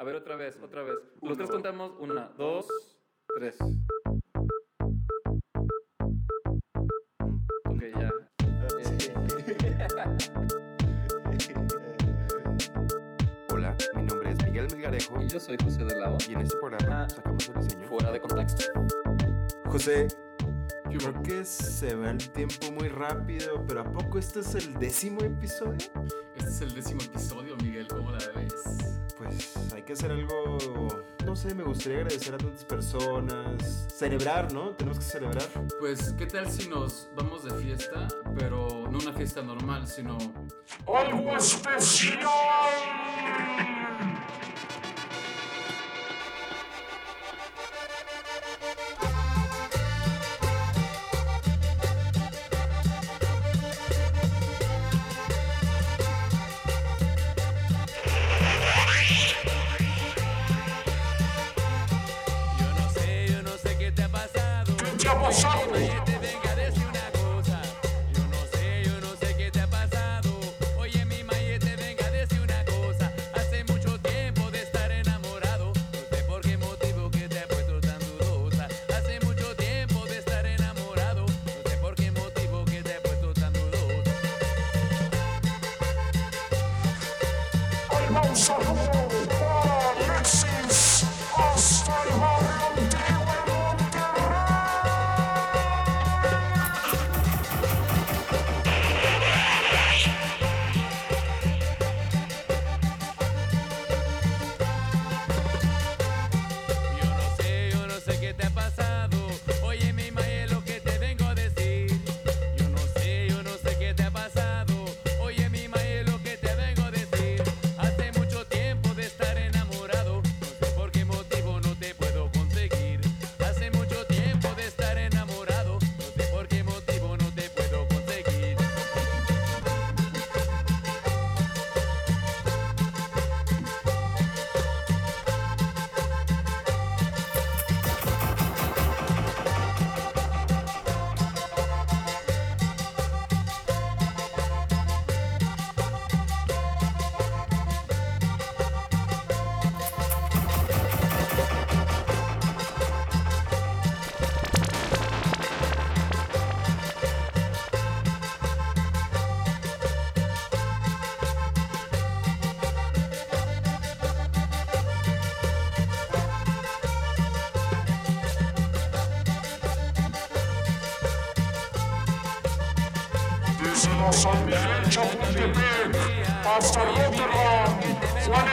A ver, otra vez, otra vez. Los tres contamos. Una, dos, tres. Ok, ya. Hola, mi nombre es Miguel Melgarejo. Y yo soy José de. Y en este programa ah, sacamos el diseño. Fuera de contexto. José, yo creo que se va el tiempo muy rápido, pero ¿a poco este es el décimo episodio? Este es el décimo episodio, Miguel, ¿cómo la ves? Pues hay que hacer algo, no sé, me gustaría agradecer a tantas personas, celebrar, ¿no? Tenemos que celebrar. Pues, ¿qué tal si nos vamos de fiesta, pero no una fiesta normal, sino... ¡Algo especial! Hasta Portugal. Uh, one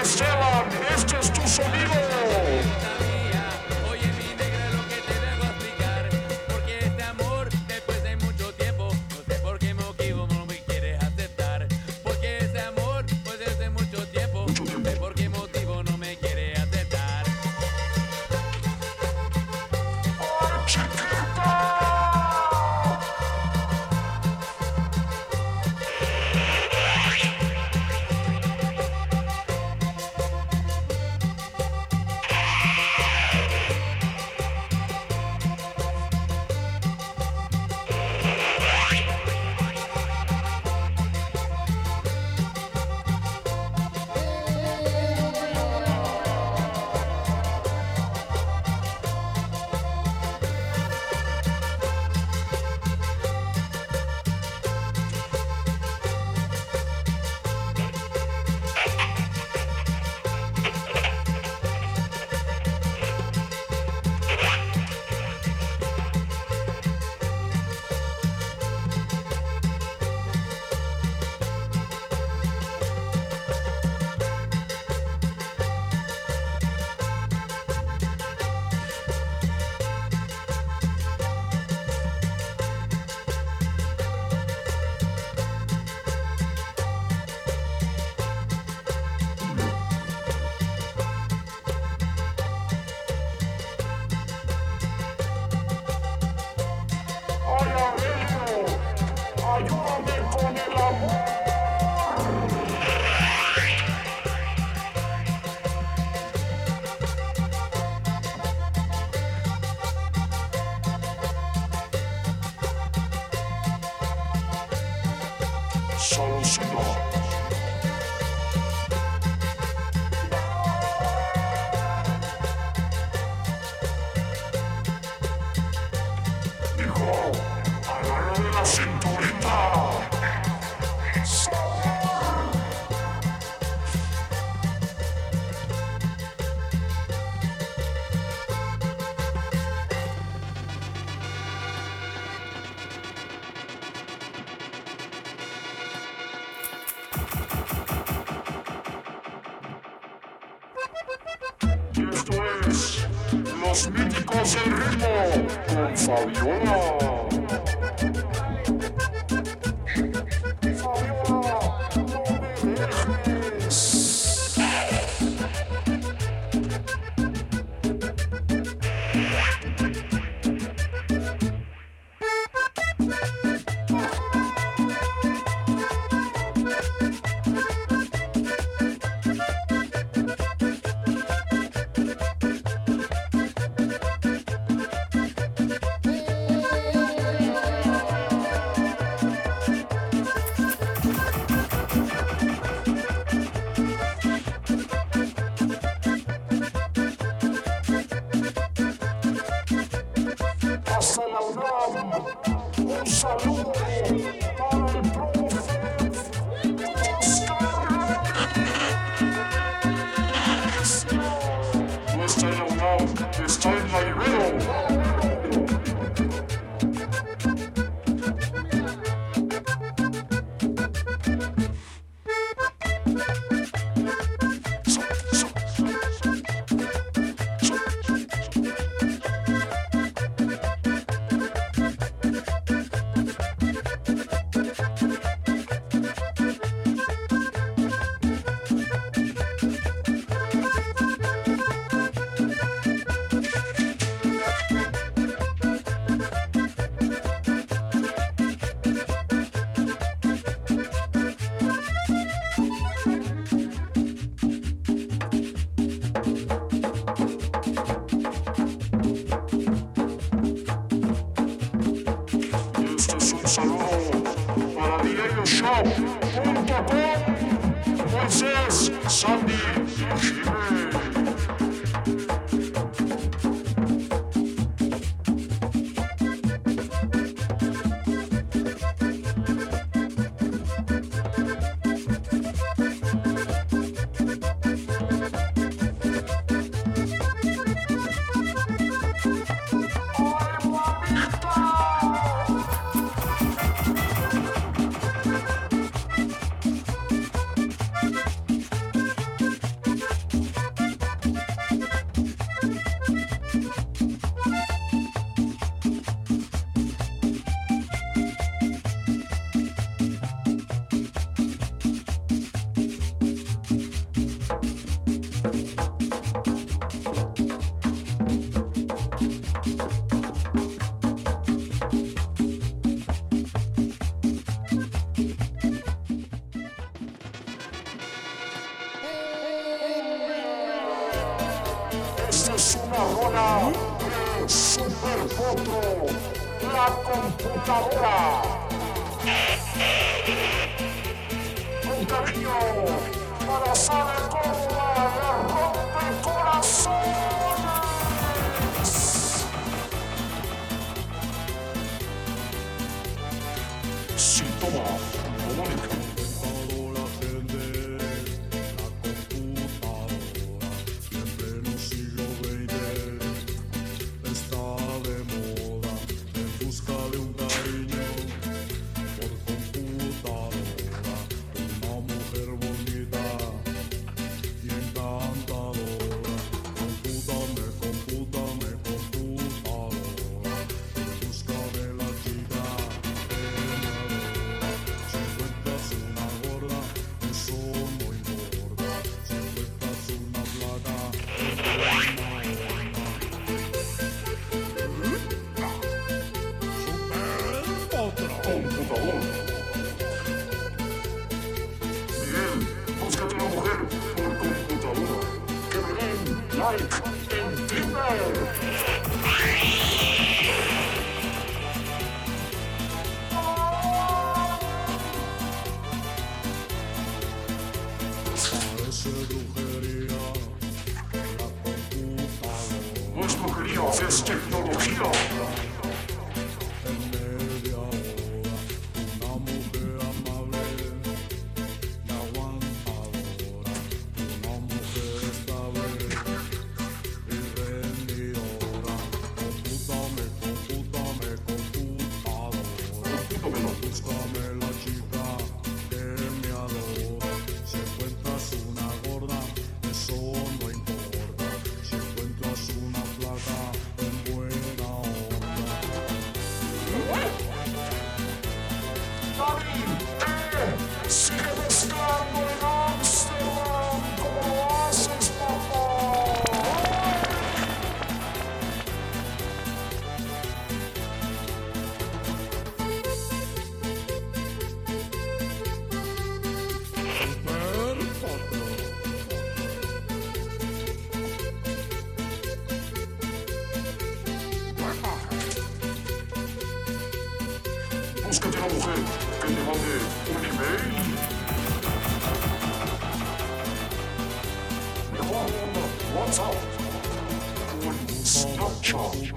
charge.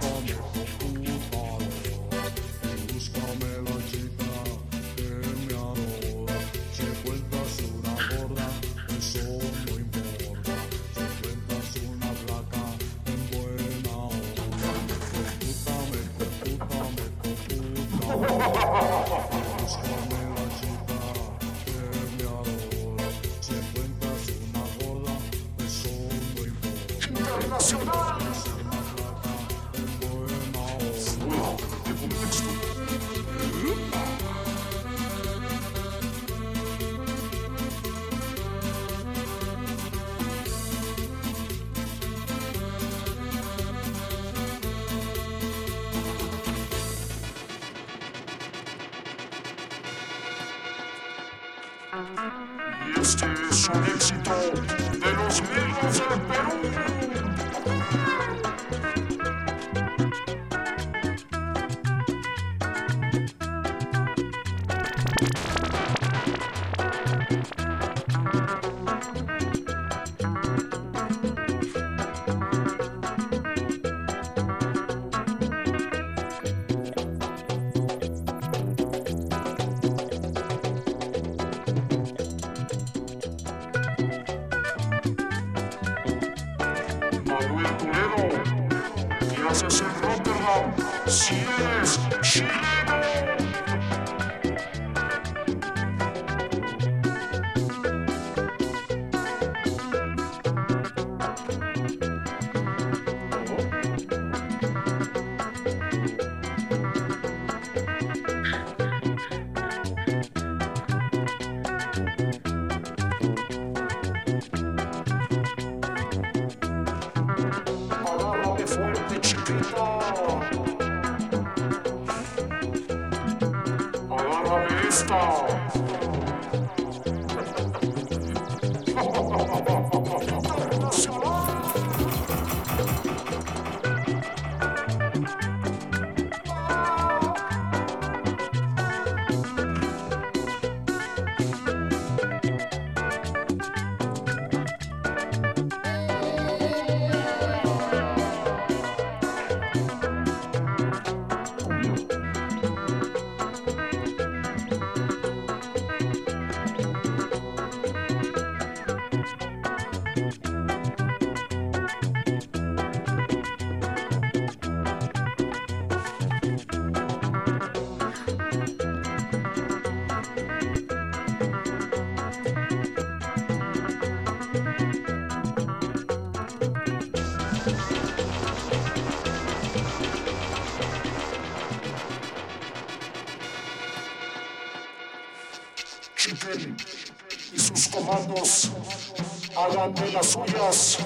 hagan de las suyas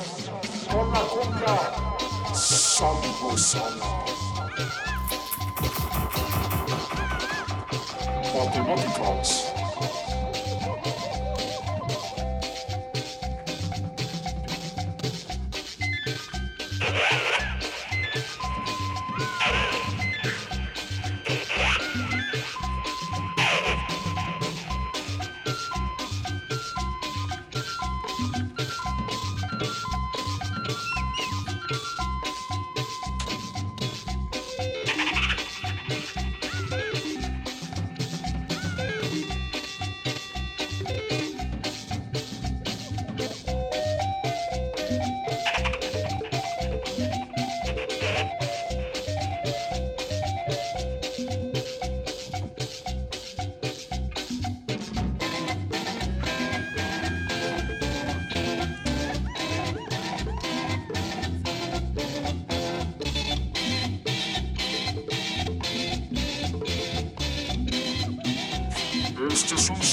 con la cumbia Salvo Sala. Matemáticas.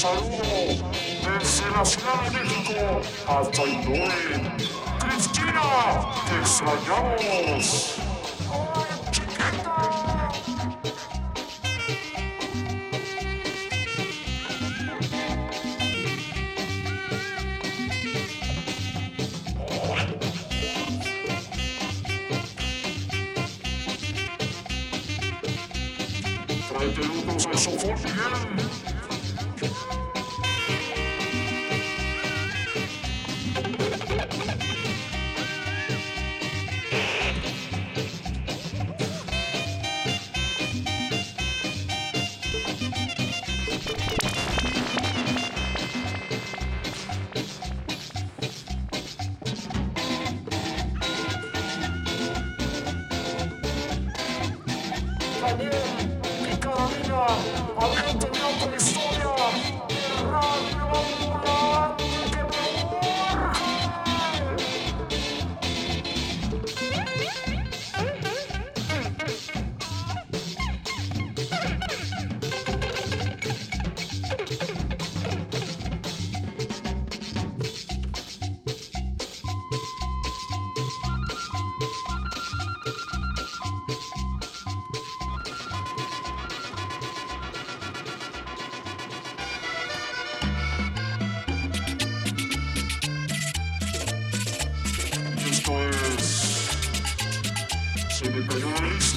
saludo desde la Ciudad de México hasta Hindúe. Cristina, te extrañamos. Tráete unos al sofón,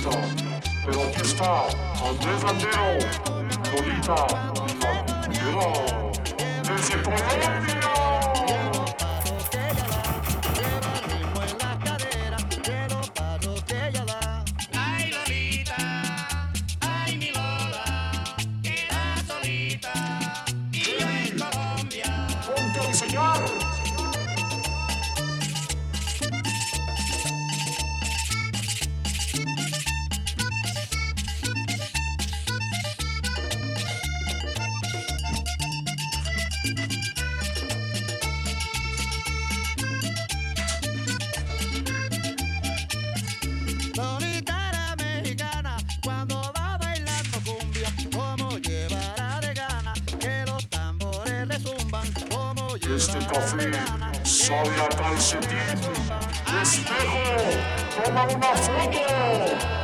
Pero aquí está Andrés Andero, Lolita, Este café sabe a calcetín. Espejo, toma una foto.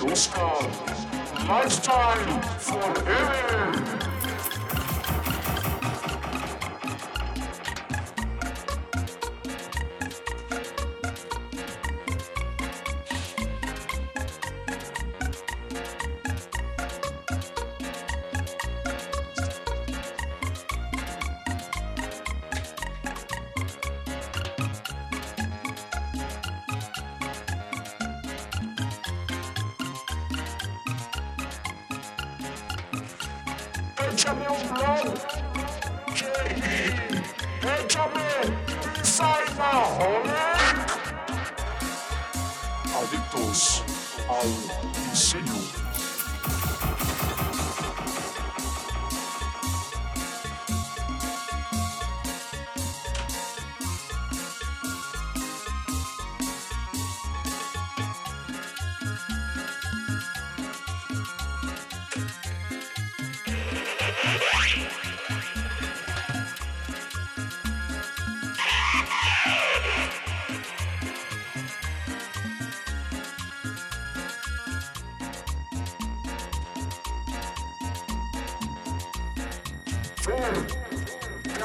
Oscar. Lifetime forever.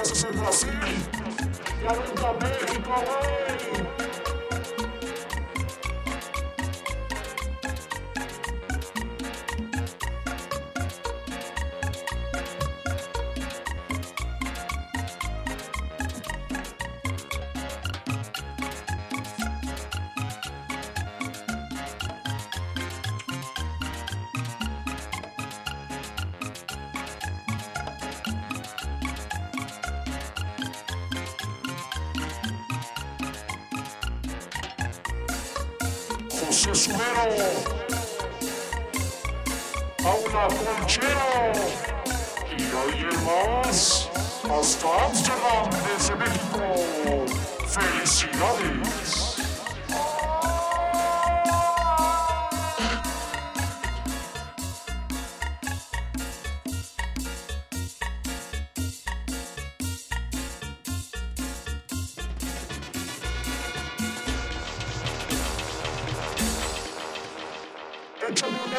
Brasil, Brasil, Garoto da América,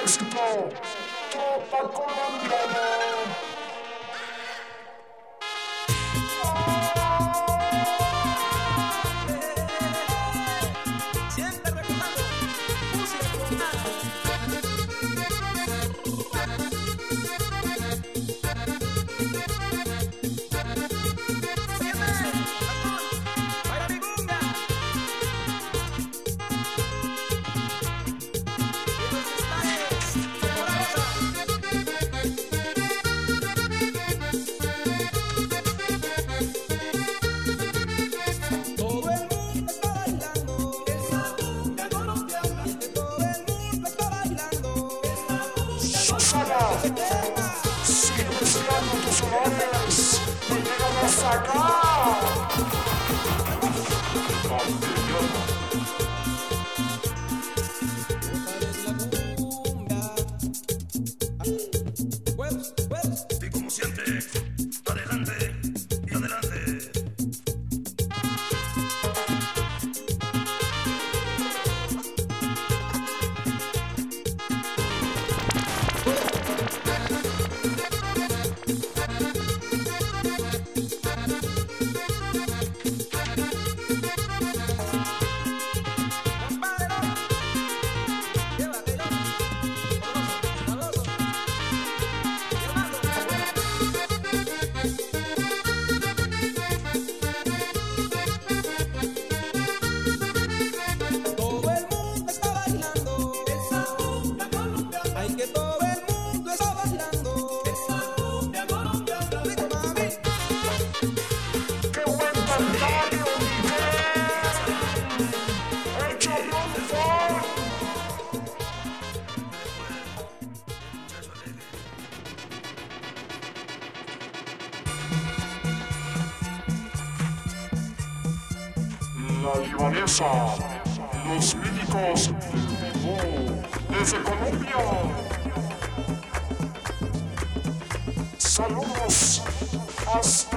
basketball. Mexico, toda Colombia. la libanesa, los médicos desde Colombia. Saludos hasta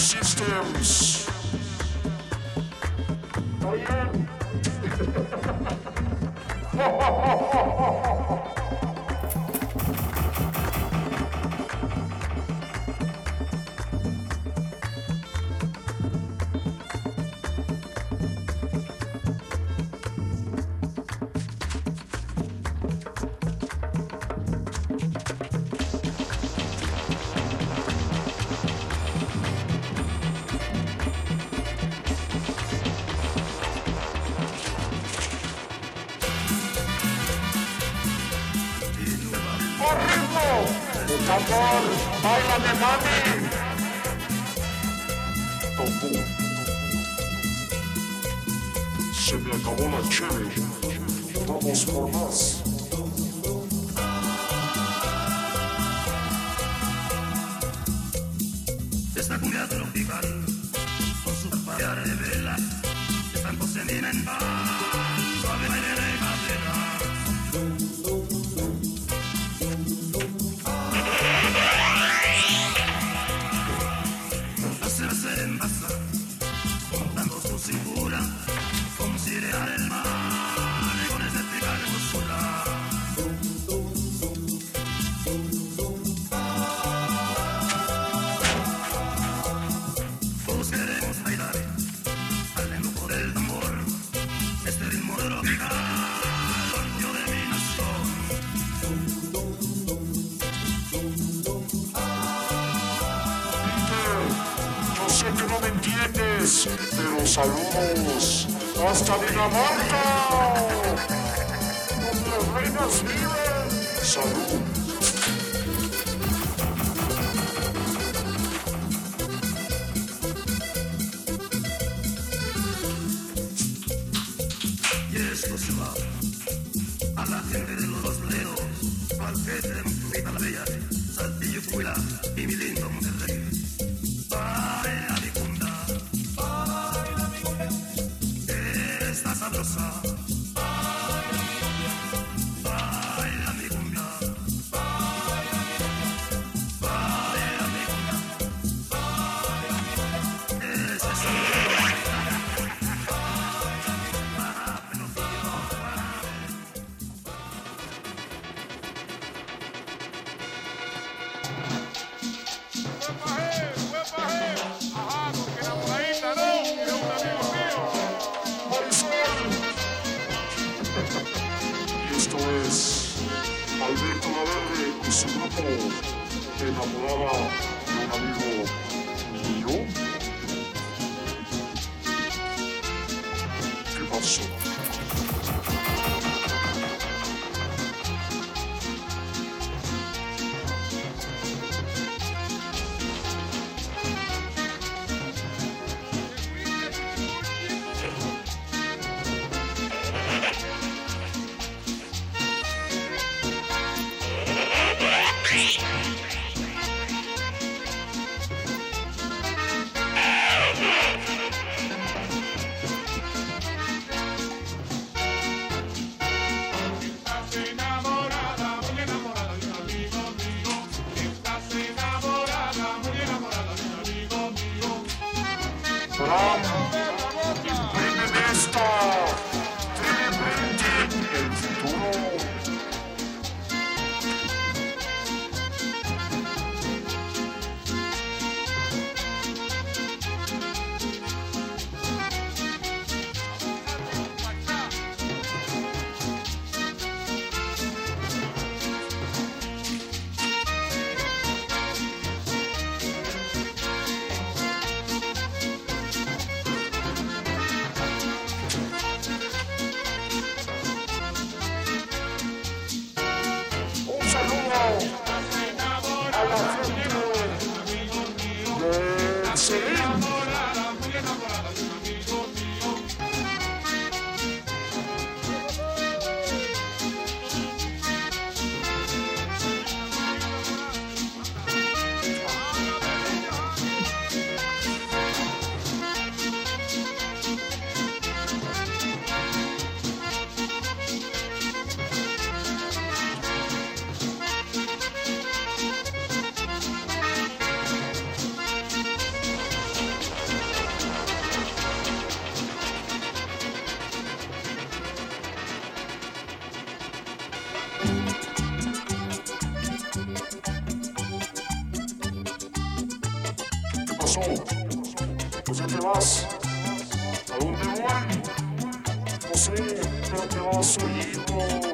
systems. el tambor, báilame mami. Tambor. Se me acabó la chévere. Vamos por más. Esta cumbia tropical, con su par de velas, están cocinando en paz. Pero saludos hasta Dinamarca, donde reinas viven. Salud. Alberto Navarre y su grupo enamoraba de un amigo mío. ¿Qué pasó? Você é o nosso ídolo.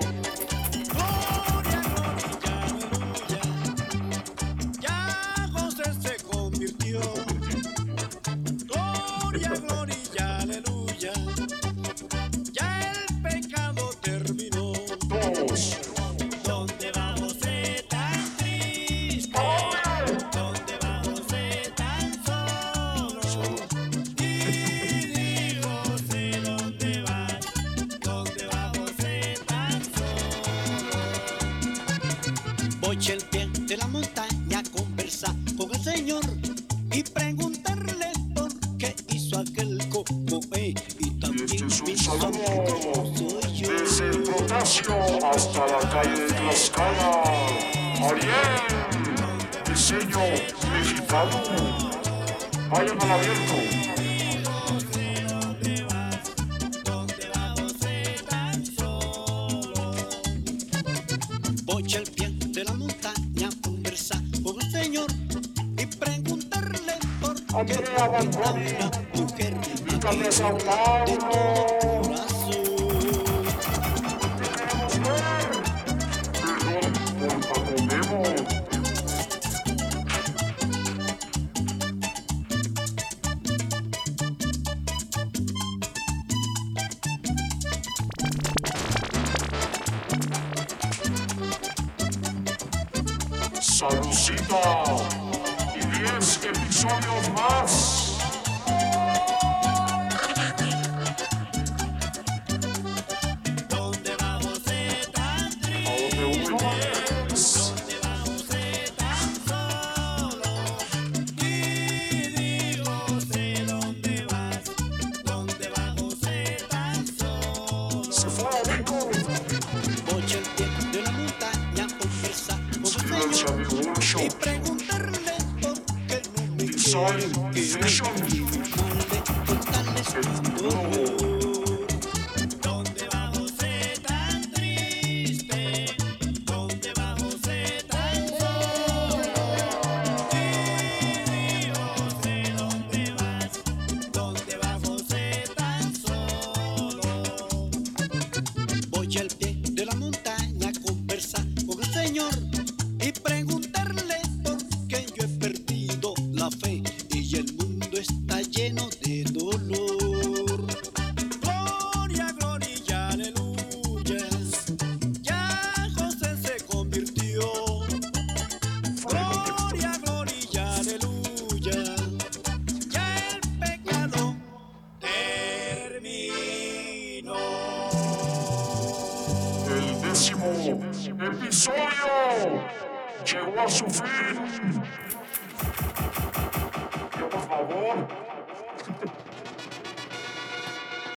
Aquele abandono, nunca me saudade. y preguntarme por qué no me quieren.